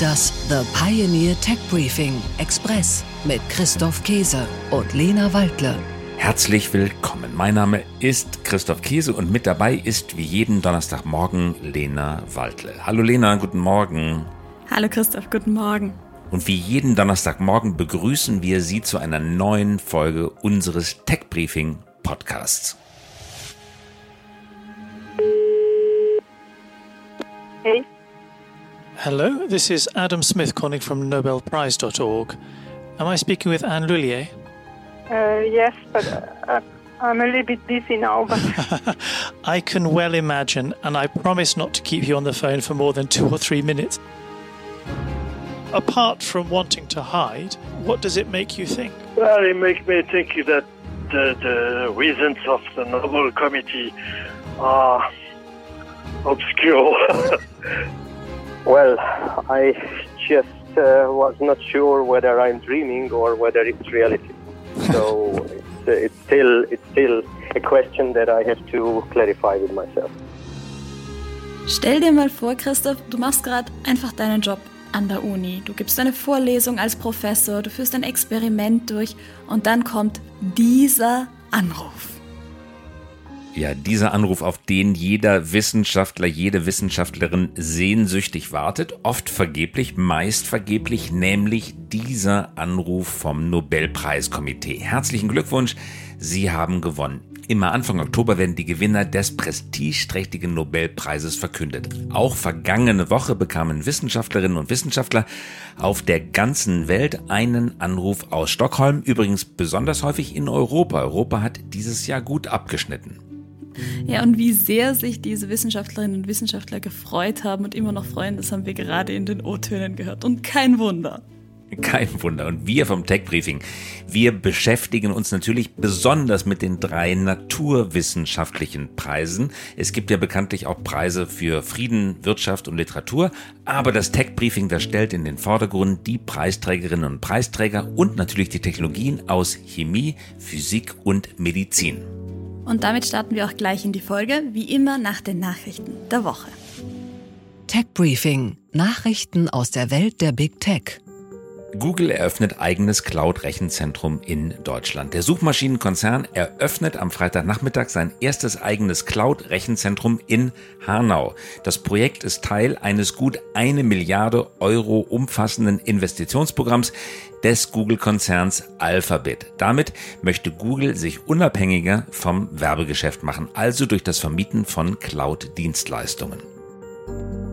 Das The Pioneer Tech Briefing Express mit Christoph Käse und Lena Waldle. Herzlich willkommen. Mein Name ist Christoph Käse und mit dabei ist wie jeden Donnerstagmorgen Lena Waldle. Hallo Lena, guten Morgen. Hallo Christoph, guten Morgen. Und wie jeden Donnerstagmorgen begrüßen wir Sie zu einer neuen Folge unseres Tech Briefing Podcasts. Hey. Hello, this is Adam Smith calling from NobelPrize.org. Am I speaking with Anne Lullier? Uh, yes, but uh, I'm a little bit busy now. But I can well imagine, and I promise not to keep you on the phone for more than two or three minutes. Apart from wanting to hide, what does it make you think? Well, it makes me think that the, the reasons of the Nobel Committee are obscure. Well, I just uh, was not sure whether I'm dreaming or whether it's reality. So it's, uh, it's still it's still a question that I have to clarify with myself. Stell dir mal vor, Christoph, du machst gerade einfach deinen Job an der Uni. Du gibst eine Vorlesung als Professor, du führst ein Experiment durch und dann kommt dieser Anruf. Ja, dieser Anruf, auf den jeder Wissenschaftler, jede Wissenschaftlerin sehnsüchtig wartet, oft vergeblich, meist vergeblich, nämlich dieser Anruf vom Nobelpreiskomitee. Herzlichen Glückwunsch, Sie haben gewonnen. Immer Anfang Oktober werden die Gewinner des prestigeträchtigen Nobelpreises verkündet. Auch vergangene Woche bekamen Wissenschaftlerinnen und Wissenschaftler auf der ganzen Welt einen Anruf aus Stockholm, übrigens besonders häufig in Europa. Europa hat dieses Jahr gut abgeschnitten. Ja, und wie sehr sich diese Wissenschaftlerinnen und Wissenschaftler gefreut haben und immer noch freuen, das haben wir gerade in den O-Tönen gehört. Und kein Wunder. Kein Wunder. Und wir vom Tech Briefing, wir beschäftigen uns natürlich besonders mit den drei naturwissenschaftlichen Preisen. Es gibt ja bekanntlich auch Preise für Frieden, Wirtschaft und Literatur. Aber das Tech Briefing, das stellt in den Vordergrund die Preisträgerinnen und Preisträger und natürlich die Technologien aus Chemie, Physik und Medizin. Und damit starten wir auch gleich in die Folge, wie immer nach den Nachrichten der Woche. Tech Briefing Nachrichten aus der Welt der Big Tech. Google eröffnet eigenes Cloud-Rechenzentrum in Deutschland. Der Suchmaschinenkonzern eröffnet am Freitagnachmittag sein erstes eigenes Cloud-Rechenzentrum in Hanau. Das Projekt ist Teil eines gut eine Milliarde Euro umfassenden Investitionsprogramms des Google-Konzerns Alphabet. Damit möchte Google sich unabhängiger vom Werbegeschäft machen, also durch das Vermieten von Cloud-Dienstleistungen.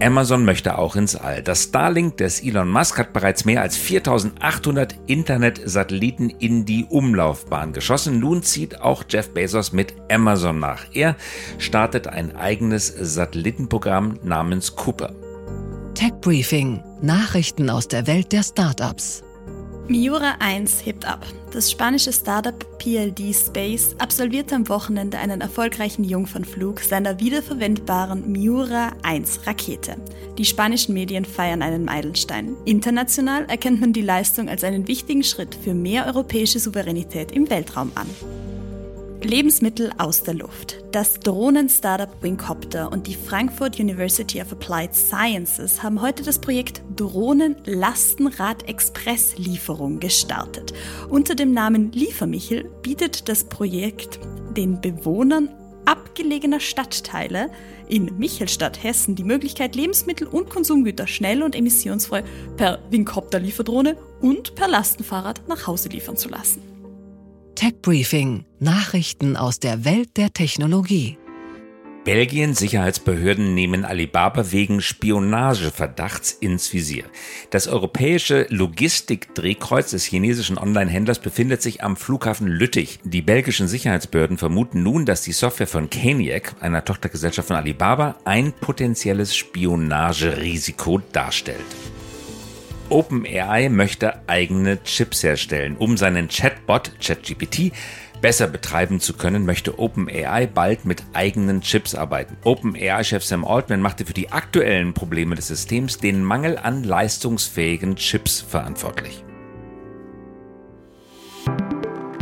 Amazon möchte auch ins All. Das Starlink des Elon Musk hat bereits mehr als 4800 Internet-Satelliten in die Umlaufbahn geschossen. Nun zieht auch Jeff Bezos mit Amazon nach. Er startet ein eigenes Satellitenprogramm namens Cooper. Tech Briefing Nachrichten aus der Welt der Startups. Miura 1 hebt ab. Das spanische Startup PLD Space absolvierte am Wochenende einen erfolgreichen Jungfernflug seiner wiederverwendbaren Miura 1 Rakete. Die spanischen Medien feiern einen Meilenstein. International erkennt man die Leistung als einen wichtigen Schritt für mehr europäische Souveränität im Weltraum an. Lebensmittel aus der Luft. Das Drohnen-Startup Wingcopter und die Frankfurt University of Applied Sciences haben heute das Projekt Drohnen-Lastenrad-Express-Lieferung gestartet. Unter dem Namen Liefermichel bietet das Projekt den Bewohnern abgelegener Stadtteile in Michelstadt, Hessen, die Möglichkeit, Lebensmittel und Konsumgüter schnell und emissionsfrei per Wingcopter-Lieferdrohne und per Lastenfahrrad nach Hause liefern zu lassen. Tech Briefing Nachrichten aus der Welt der Technologie. Belgien Sicherheitsbehörden nehmen Alibaba wegen Spionageverdachts ins Visier. Das europäische Logistikdrehkreuz des chinesischen Online-Händlers befindet sich am Flughafen Lüttich. Die belgischen Sicherheitsbehörden vermuten nun, dass die Software von Caniac, einer Tochtergesellschaft von Alibaba, ein potenzielles Spionagerisiko darstellt. OpenAI möchte eigene Chips herstellen. Um seinen Chatbot ChatGPT besser betreiben zu können, möchte OpenAI bald mit eigenen Chips arbeiten. OpenAI-Chef Sam Altman machte für die aktuellen Probleme des Systems den Mangel an leistungsfähigen Chips verantwortlich.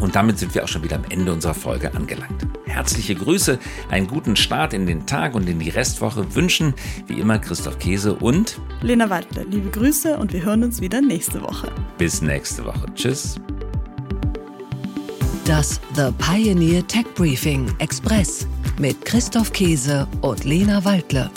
Und damit sind wir auch schon wieder am Ende unserer Folge angelangt. Herzliche Grüße, einen guten Start in den Tag und in die Restwoche wünschen wie immer Christoph Käse und Lena Waldler. Liebe Grüße und wir hören uns wieder nächste Woche. Bis nächste Woche. Tschüss. Das The Pioneer Tech Briefing Express mit Christoph Käse und Lena Waldle.